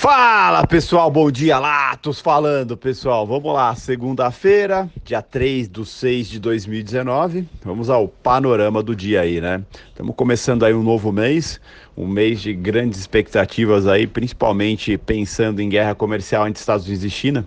Fala pessoal, bom dia, Latos falando pessoal. Vamos lá, segunda-feira, dia 3 de 6 de 2019. Vamos ao panorama do dia aí, né? Estamos começando aí um novo mês, um mês de grandes expectativas aí, principalmente pensando em guerra comercial entre Estados Unidos e China.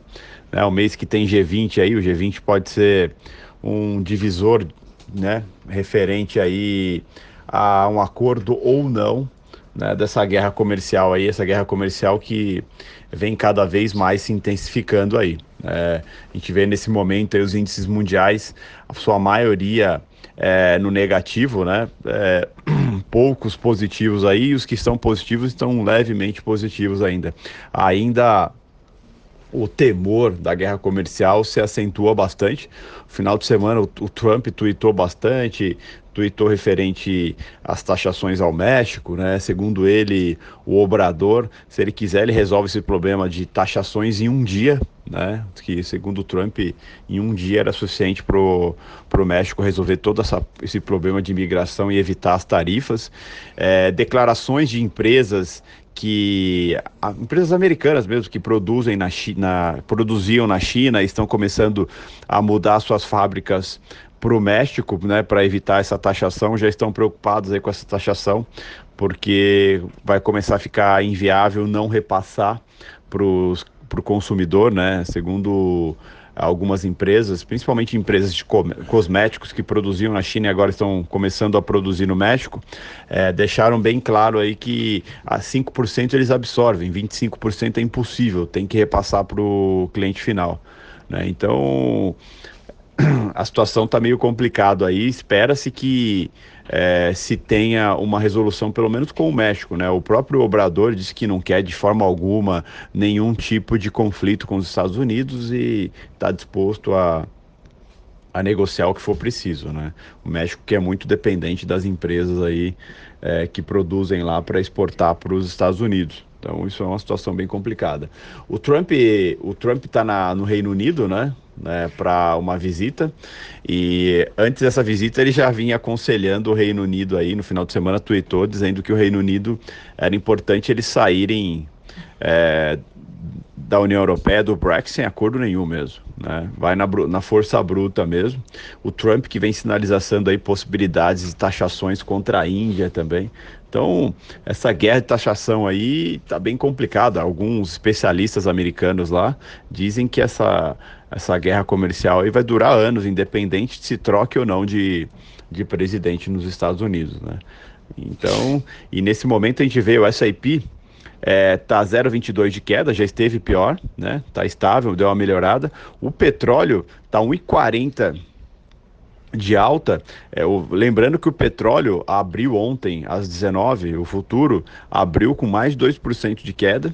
Né? Um mês que tem G20 aí, o G20 pode ser um divisor, né? Referente aí a um acordo ou não né, dessa guerra comercial aí, essa guerra comercial que vem cada vez mais se intensificando aí. É, a gente vê nesse momento os índices mundiais, a sua maioria é, no negativo, né? É, poucos positivos aí, e os que estão positivos estão levemente positivos ainda. Ainda o temor da guerra comercial se acentua bastante. No final de semana, o, o Trump tweetou bastante, tweetou referente às taxações ao México, né? Segundo ele, o Obrador, se ele quiser, ele resolve esse problema de taxações em um dia, né? Que segundo Trump, em um dia era suficiente para o México resolver todo essa, esse problema de imigração e evitar as tarifas. É, declarações de empresas que empresas americanas mesmo que produzem na China, produziam na China, estão começando a mudar suas fábricas para o México, né, para evitar essa taxação, já estão preocupados aí com essa taxação, porque vai começar a ficar inviável não repassar para o consumidor, né, segundo algumas empresas, principalmente empresas de cosméticos que produziam na China e agora estão começando a produzir no México, é, deixaram bem claro aí que a 5% eles absorvem, 25% é impossível, tem que repassar para o cliente final. Né? Então, a situação está meio complicada aí. Espera-se que é, se tenha uma resolução, pelo menos com o México. Né? O próprio Obrador disse que não quer de forma alguma nenhum tipo de conflito com os Estados Unidos e está disposto a, a negociar o que for preciso. Né? O México que é muito dependente das empresas aí é, que produzem lá para exportar para os Estados Unidos. Então isso é uma situação bem complicada. O Trump, o Trump está no Reino Unido, né? né, para uma visita. E antes dessa visita ele já vinha aconselhando o Reino Unido aí, no final de semana tweetou dizendo que o Reino Unido era importante eles saírem é, da União Europeia, do Brexit, sem acordo nenhum mesmo. Né? Vai na, na força bruta mesmo. O Trump que vem sinalizando aí possibilidades de taxações contra a Índia também. Então, essa guerra de taxação aí está bem complicada. Alguns especialistas americanos lá dizem que essa, essa guerra comercial aí vai durar anos, independente de se troque ou não de, de presidente nos Estados Unidos, né? Então, e nesse momento a gente vê o S&P é, tá 0,22 de queda, já esteve pior, né? Tá estável, deu uma melhorada. O petróleo tá 1,40 de alta, é, o, lembrando que o petróleo abriu ontem às 19, o futuro abriu com mais de 2% de queda,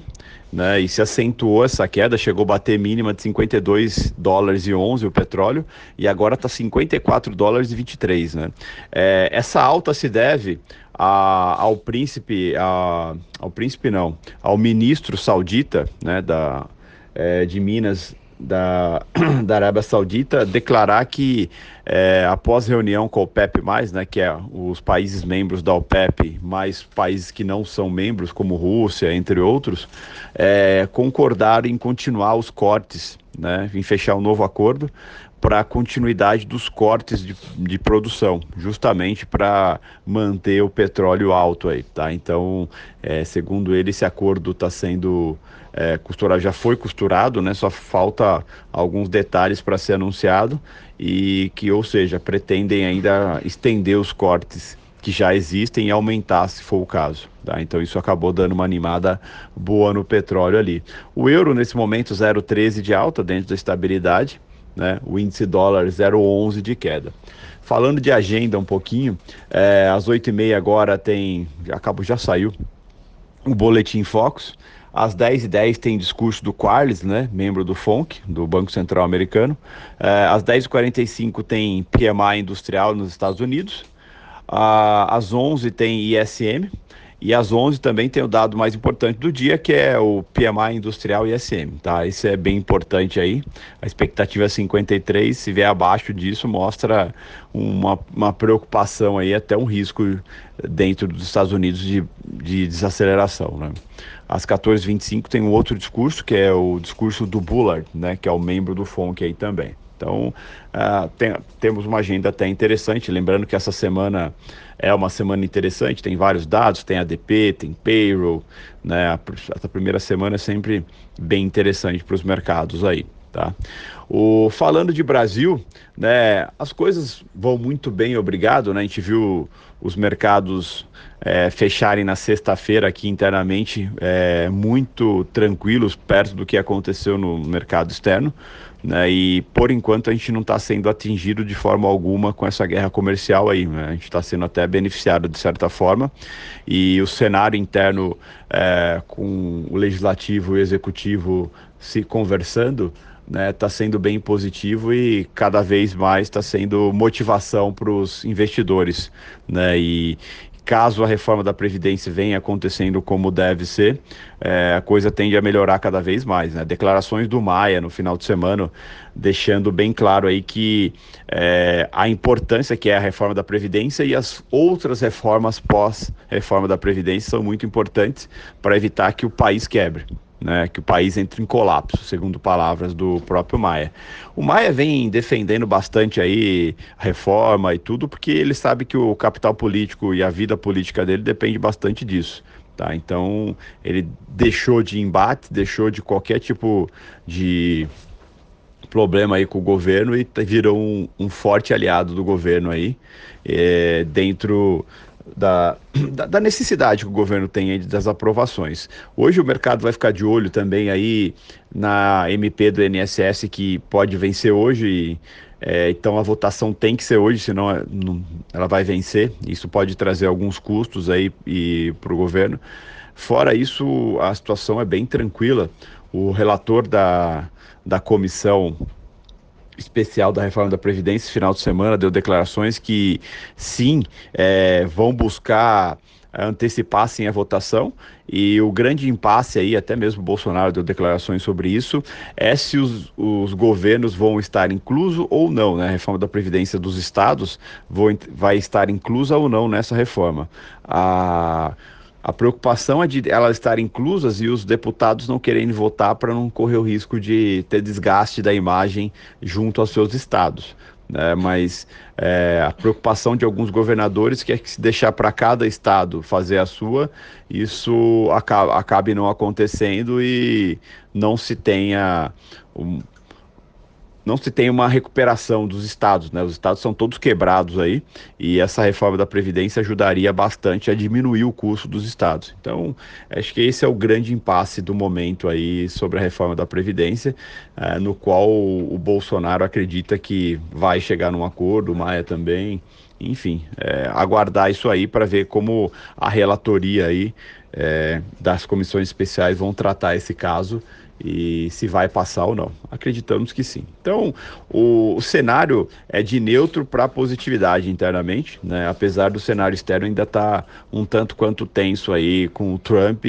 né, e se acentuou essa queda, chegou a bater mínima de 52 dólares e 11 o petróleo, e agora está 54 dólares e 23, né. É, essa alta se deve a, ao príncipe, a, ao príncipe não, ao ministro saudita, né, da, é, de Minas da, da Arábia Saudita declarar que é, após reunião com o OPEP+, né, que é os países membros da OPEP, mais países que não são membros, como Rússia, entre outros, é, concordaram em continuar os cortes, né, em fechar um novo acordo para a continuidade dos cortes de, de produção, justamente para manter o petróleo alto aí, tá? Então, é, segundo ele, esse acordo está sendo é, costurado, já foi costurado, né? Só falta alguns detalhes para ser anunciado e que, ou seja, pretendem ainda estender os cortes que já existem e aumentar se for o caso. Tá? Então isso acabou dando uma animada boa no petróleo ali. O euro nesse momento 0,13 de alta dentro da estabilidade né? O índice dólar 0,11 de queda. Falando de agenda um pouquinho, é, às 8h30 agora tem, acabou, já saiu o Boletim Focus. Às 10h10 tem discurso do Quarles, né, membro do FONC, do Banco Central Americano. É, às 10h45 tem PMI industrial nos Estados Unidos. às 11 tem ISM. E às 11 também tem o dado mais importante do dia, que é o PMI industrial ISM, tá? Isso é bem importante aí. A expectativa é 53, se vier abaixo disso, mostra uma, uma preocupação aí, até um risco dentro dos Estados Unidos de, de desaceleração, né? Às 14h25 tem um outro discurso, que é o discurso do Bullard, né? Que é o membro do FONC aí também. Então, uh, tem, temos uma agenda até interessante. Lembrando que essa semana é uma semana interessante, tem vários dados, tem ADP, tem payroll, né? Essa primeira semana é sempre bem interessante para os mercados aí. Tá? O, falando de Brasil, né, as coisas vão muito bem, obrigado. Né? A gente viu os mercados é, fecharem na sexta-feira aqui internamente é, muito tranquilos, perto do que aconteceu no mercado externo. Né, e por enquanto a gente não está sendo atingido de forma alguma com essa guerra comercial aí. Né, a gente está sendo até beneficiado de certa forma. E o cenário interno é, com o legislativo e o executivo se conversando está né, tá sendo bem positivo e cada vez mais está sendo motivação para os investidores. Né, e, caso a reforma da Previdência venha acontecendo como deve ser, é, a coisa tende a melhorar cada vez mais. Né? Declarações do Maia no final de semana, deixando bem claro aí que é, a importância que é a reforma da Previdência e as outras reformas pós-reforma da Previdência são muito importantes para evitar que o país quebre né, que o país entre em colapso, segundo palavras do próprio Maia. O Maia vem defendendo bastante aí a reforma e tudo, porque ele sabe que o capital político e a vida política dele depende bastante disso. Tá? Então ele deixou de embate, deixou de qualquer tipo de problema aí com o governo e virou um, um forte aliado do governo aí é, dentro da, da, necessidade que o governo tem das aprovações. Hoje o mercado vai ficar de olho também aí na MP do INSS que pode vencer hoje. É, então a votação tem que ser hoje, senão é, ela vai vencer. Isso pode trazer alguns custos aí para o governo. Fora isso, a situação é bem tranquila. O relator da, da comissão especial da reforma da Previdência, final de semana, deu declarações que sim, é, vão buscar antecipar sim a votação e o grande impasse aí, até mesmo Bolsonaro deu declarações sobre isso, é se os, os governos vão estar incluso ou não, né? A reforma da Previdência dos estados vão, vai estar inclusa ou não nessa reforma. A a preocupação é de elas estarem inclusas e os deputados não querendo votar para não correr o risco de ter desgaste da imagem junto aos seus estados. Né? Mas é, a preocupação de alguns governadores que é que se deixar para cada estado fazer a sua, isso acaba, acabe não acontecendo e não se tenha um, não se tem uma recuperação dos estados, né? Os estados são todos quebrados aí e essa reforma da previdência ajudaria bastante a diminuir o custo dos estados. Então, acho que esse é o grande impasse do momento aí sobre a reforma da previdência, é, no qual o Bolsonaro acredita que vai chegar num acordo, o Maia também. Enfim, é, aguardar isso aí para ver como a relatoria aí é, das comissões especiais vão tratar esse caso e se vai passar ou não. Acreditamos que sim. Então, o, o cenário é de neutro para positividade internamente, né? apesar do cenário externo ainda estar tá um tanto quanto tenso aí com o Trump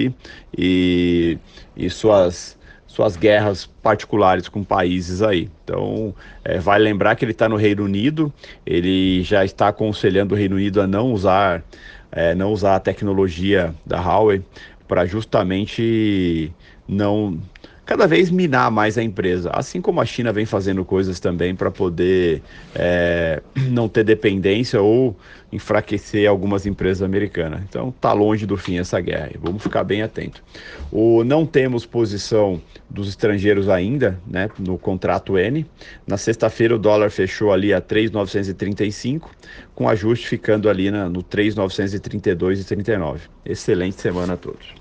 e, e suas, suas guerras particulares com países aí. Então, é, vai lembrar que ele está no Reino Unido, ele já está aconselhando o Reino Unido a não usar, é, não usar a tecnologia da Huawei para justamente não cada vez minar mais a empresa, assim como a China vem fazendo coisas também para poder é, não ter dependência ou enfraquecer algumas empresas americanas. Então tá longe do fim essa guerra. Vamos ficar bem atento. O não temos posição dos estrangeiros ainda, né, no contrato N. Na sexta-feira o dólar fechou ali a 3.935, com ajuste ficando ali na, no 3.932,39. Excelente semana a todos.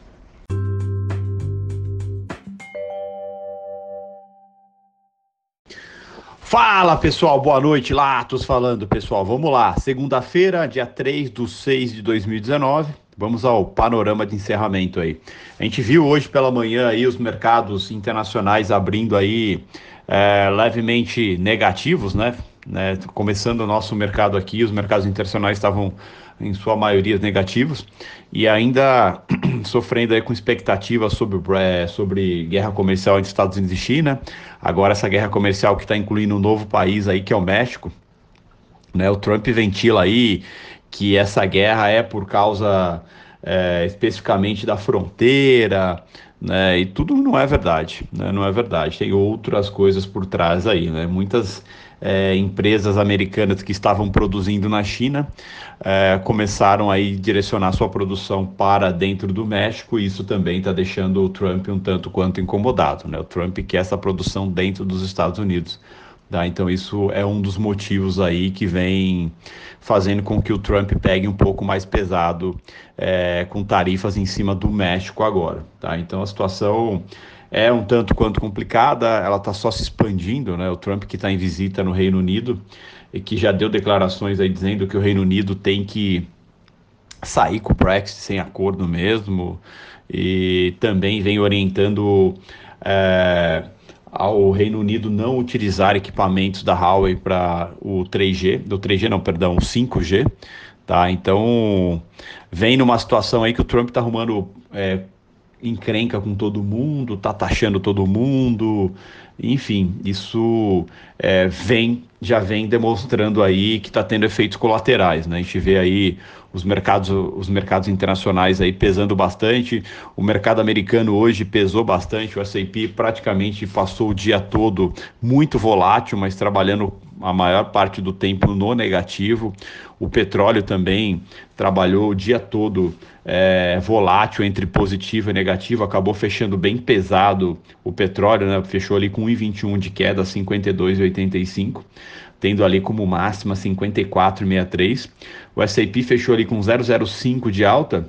Fala pessoal, boa noite, Latos falando pessoal. Vamos lá, segunda-feira, dia 3 de 6 de 2019. Vamos ao panorama de encerramento aí. A gente viu hoje pela manhã aí os mercados internacionais abrindo aí é, levemente negativos, né? Né? Começando o nosso mercado aqui, os mercados internacionais estavam em sua maioria negativos, e ainda sofrendo aí com expectativas sobre, sobre guerra comercial entre Estados Unidos e China. Agora essa guerra comercial que está incluindo um novo país aí que é o México. Né? O Trump ventila aí que essa guerra é por causa é, especificamente da fronteira, né? E tudo não é verdade, né? Não é verdade. Tem outras coisas por trás aí, né? Muitas é, empresas americanas que estavam produzindo na China é, começaram aí direcionar sua produção para dentro do México e isso também está deixando o Trump um tanto quanto incomodado, né? O Trump quer essa produção dentro dos Estados Unidos. Tá? Então isso é um dos motivos aí que vem fazendo com que o Trump pegue um pouco mais pesado é, com tarifas em cima do México agora. Tá? Então a situação é um tanto quanto complicada, ela está só se expandindo, né? O Trump que está em visita no Reino Unido e que já deu declarações aí dizendo que o Reino Unido tem que sair com o Brexit sem acordo mesmo e também vem orientando é, ao Reino Unido não utilizar equipamentos da Huawei para o 3G, do 3G não, perdão, 5G, tá? Então, vem numa situação aí que o Trump está arrumando é, encrenca com todo mundo, tá taxando todo mundo, enfim, isso é, vem já vem demonstrando aí que está tendo efeitos colaterais, né? A gente vê aí os mercados, os mercados internacionais aí pesando bastante, o mercado americano hoje pesou bastante, o S&P praticamente passou o dia todo muito volátil, mas trabalhando a maior parte do tempo no negativo. O petróleo também trabalhou o dia todo é, volátil entre positivo e negativo, acabou fechando bem pesado o petróleo, né? fechou ali com 1,21 de queda, 52,85, tendo ali como máxima 54,63. O S&P fechou ali com 0,05 de alta,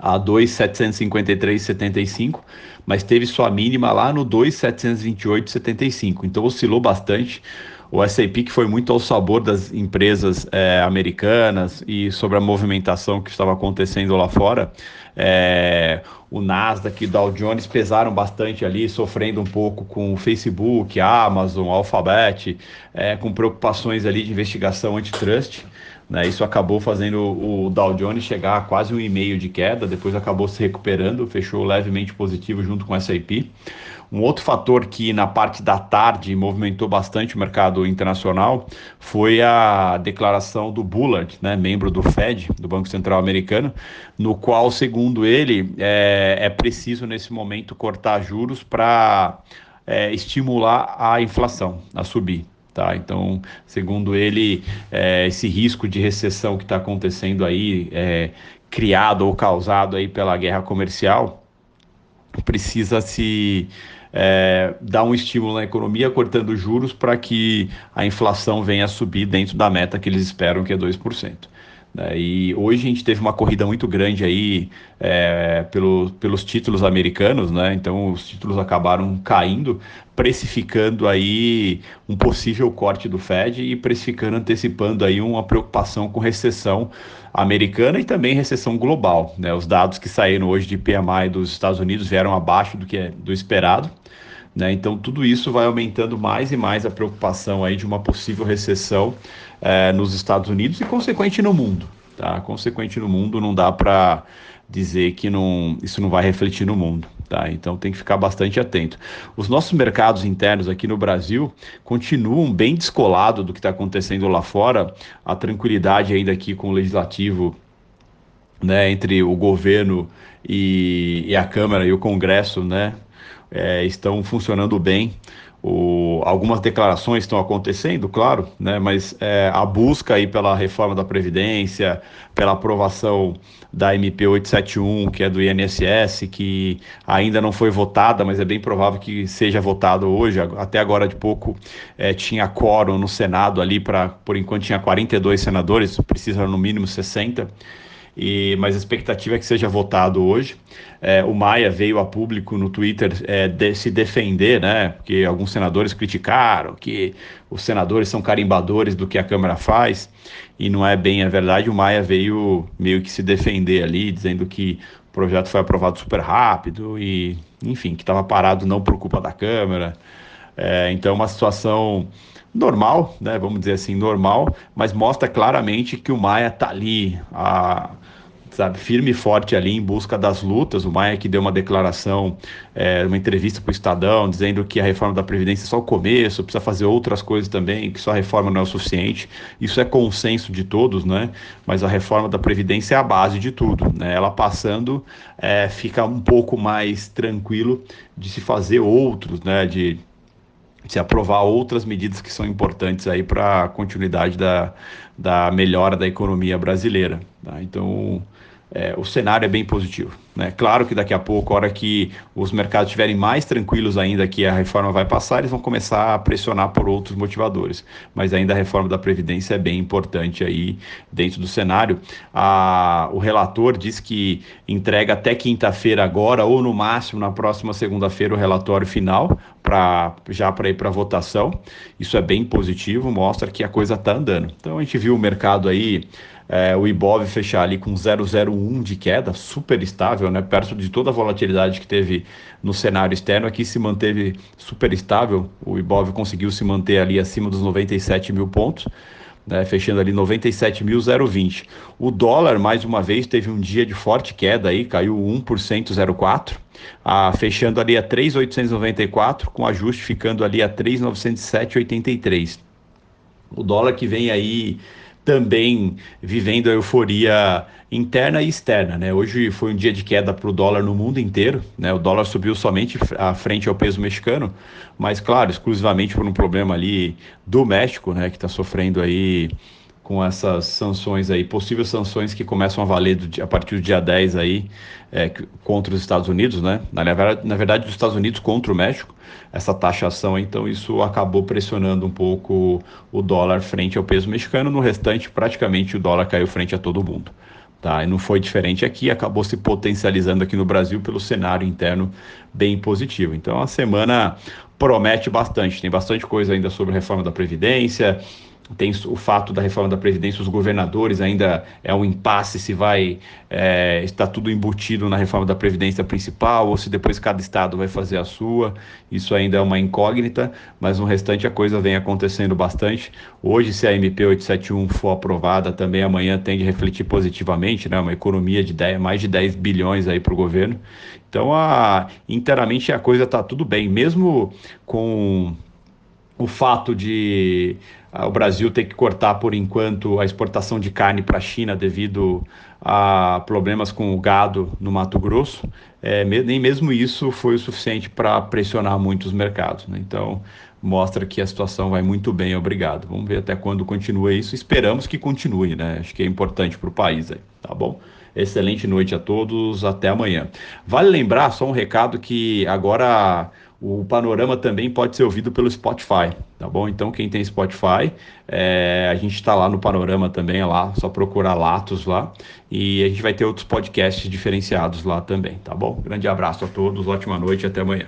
a 2,753,75, mas teve sua mínima lá no 2,728,75, então oscilou bastante o S&P que foi muito ao sabor das empresas é, americanas e sobre a movimentação que estava acontecendo lá fora. É, o Nasdaq e o Dow Jones pesaram bastante ali, sofrendo um pouco com o Facebook, a Amazon, Alphabet, é, com preocupações ali de investigação antitrust. Né, isso acabou fazendo o Dow Jones chegar a quase um e meio de queda, depois acabou se recuperando, fechou levemente positivo junto com o S&P. Um outro fator que na parte da tarde movimentou bastante o mercado internacional foi a declaração do Bullard, né, membro do Fed, do Banco Central Americano, no qual, segundo ele, é, é preciso nesse momento cortar juros para é, estimular a inflação a subir. Tá? Então, segundo ele, é, esse risco de recessão que está acontecendo aí, é, criado ou causado aí pela guerra comercial, precisa se é, dar um estímulo na economia, cortando juros para que a inflação venha a subir dentro da meta que eles esperam, que é 2%. Né? E hoje a gente teve uma corrida muito grande aí é, pelo, pelos títulos americanos, né? Então os títulos acabaram caindo, precificando aí um possível corte do Fed e precificando, antecipando aí uma preocupação com recessão americana e também recessão global. Né? Os dados que saíram hoje de PMI dos Estados Unidos vieram abaixo do que é do esperado. Né? Então, tudo isso vai aumentando mais e mais a preocupação aí de uma possível recessão é, nos Estados Unidos e, consequente, no mundo. Tá? Consequente no mundo, não dá para dizer que não, isso não vai refletir no mundo. Tá? Então tem que ficar bastante atento. Os nossos mercados internos aqui no Brasil continuam bem descolados do que está acontecendo lá fora. A tranquilidade ainda aqui com o legislativo, né, entre o governo e, e a Câmara e o Congresso, né, é, estão funcionando bem. O, algumas declarações estão acontecendo, claro, né, mas é, a busca aí pela reforma da Previdência, pela aprovação da MP 871, que é do INSS, que ainda não foi votada, mas é bem provável que seja votado hoje. Até agora de pouco é, tinha quórum no Senado ali, para por enquanto tinha 42 senadores, precisa no mínimo 60 e, mas a expectativa é que seja votado hoje. É, o Maia veio a público no Twitter é, de, se defender, né? Porque alguns senadores criticaram que os senadores são carimbadores do que a Câmara faz, e não é bem a verdade. O Maia veio meio que se defender ali, dizendo que o projeto foi aprovado super rápido e, enfim, que estava parado não por culpa da Câmara. É, então, uma situação normal, né, vamos dizer assim, normal, mas mostra claramente que o Maia está ali, a, sabe, firme e forte ali em busca das lutas. O Maia que deu uma declaração, é, uma entrevista para o Estadão, dizendo que a reforma da Previdência é só o começo, precisa fazer outras coisas também, que só a reforma não é o suficiente. Isso é consenso de todos, né? Mas a reforma da Previdência é a base de tudo, né? Ela passando, é, fica um pouco mais tranquilo de se fazer outros, né? De se aprovar outras medidas que são importantes aí para a continuidade da, da melhora da economia brasileira. Tá? Então, é, o cenário é bem positivo. Né? Claro que daqui a pouco, a hora que os mercados estiverem mais tranquilos ainda que a reforma vai passar, eles vão começar a pressionar por outros motivadores. Mas ainda a reforma da Previdência é bem importante aí dentro do cenário. A, o relator diz que entrega até quinta-feira agora, ou no máximo na próxima segunda-feira, o relatório final, pra, já para ir para votação. Isso é bem positivo, mostra que a coisa está andando. Então a gente viu o mercado aí é, o Ibov fechar ali com 0,01 de queda, super estável, né? perto de toda a volatilidade que teve no cenário externo, aqui se manteve super estável, o Ibov conseguiu se manter ali acima dos 97 mil pontos, né? fechando ali 97.020. O dólar, mais uma vez, teve um dia de forte queda aí, caiu 1%, 0,4%, ah, fechando ali a 3,894, com ajuste ficando ali a 3,907,83. O dólar que vem aí também vivendo a euforia interna e externa. Né? Hoje foi um dia de queda para o dólar no mundo inteiro. Né? O dólar subiu somente à frente ao peso mexicano, mas, claro, exclusivamente por um problema ali do México, né? que está sofrendo aí com essas sanções aí, possíveis sanções que começam a valer do, a partir do dia 10 aí, é, contra os Estados Unidos, né? Na, na verdade, dos Estados Unidos contra o México, essa taxação, então isso acabou pressionando um pouco o dólar frente ao peso mexicano, no restante praticamente o dólar caiu frente a todo mundo. Tá? E não foi diferente aqui, acabou se potencializando aqui no Brasil pelo cenário interno bem positivo. Então a semana promete bastante, tem bastante coisa ainda sobre reforma da Previdência, tem o fato da reforma da Previdência, os governadores ainda é um impasse se vai é, está tudo embutido na reforma da Previdência principal ou se depois cada estado vai fazer a sua. Isso ainda é uma incógnita, mas no restante a coisa vem acontecendo bastante. Hoje, se a MP 871 for aprovada, também amanhã tem de refletir positivamente, né? uma economia de 10, mais de 10 bilhões aí para o governo. Então, a, inteiramente a coisa está tudo bem, mesmo com o fato de o Brasil ter que cortar por enquanto a exportação de carne para a China devido a problemas com o gado no Mato Grosso, é, nem mesmo isso foi o suficiente para pressionar muito os mercados. Né? Então, mostra que a situação vai muito bem, obrigado. Vamos ver até quando continua isso. Esperamos que continue, né? Acho que é importante para o país aí, tá bom? Excelente noite a todos, até amanhã. Vale lembrar, só um recado, que agora o panorama também pode ser ouvido pelo Spotify, tá bom? Então, quem tem Spotify, é, a gente está lá no panorama também, é lá, só procurar Latos lá. E a gente vai ter outros podcasts diferenciados lá também, tá bom? Grande abraço a todos, ótima noite e até amanhã.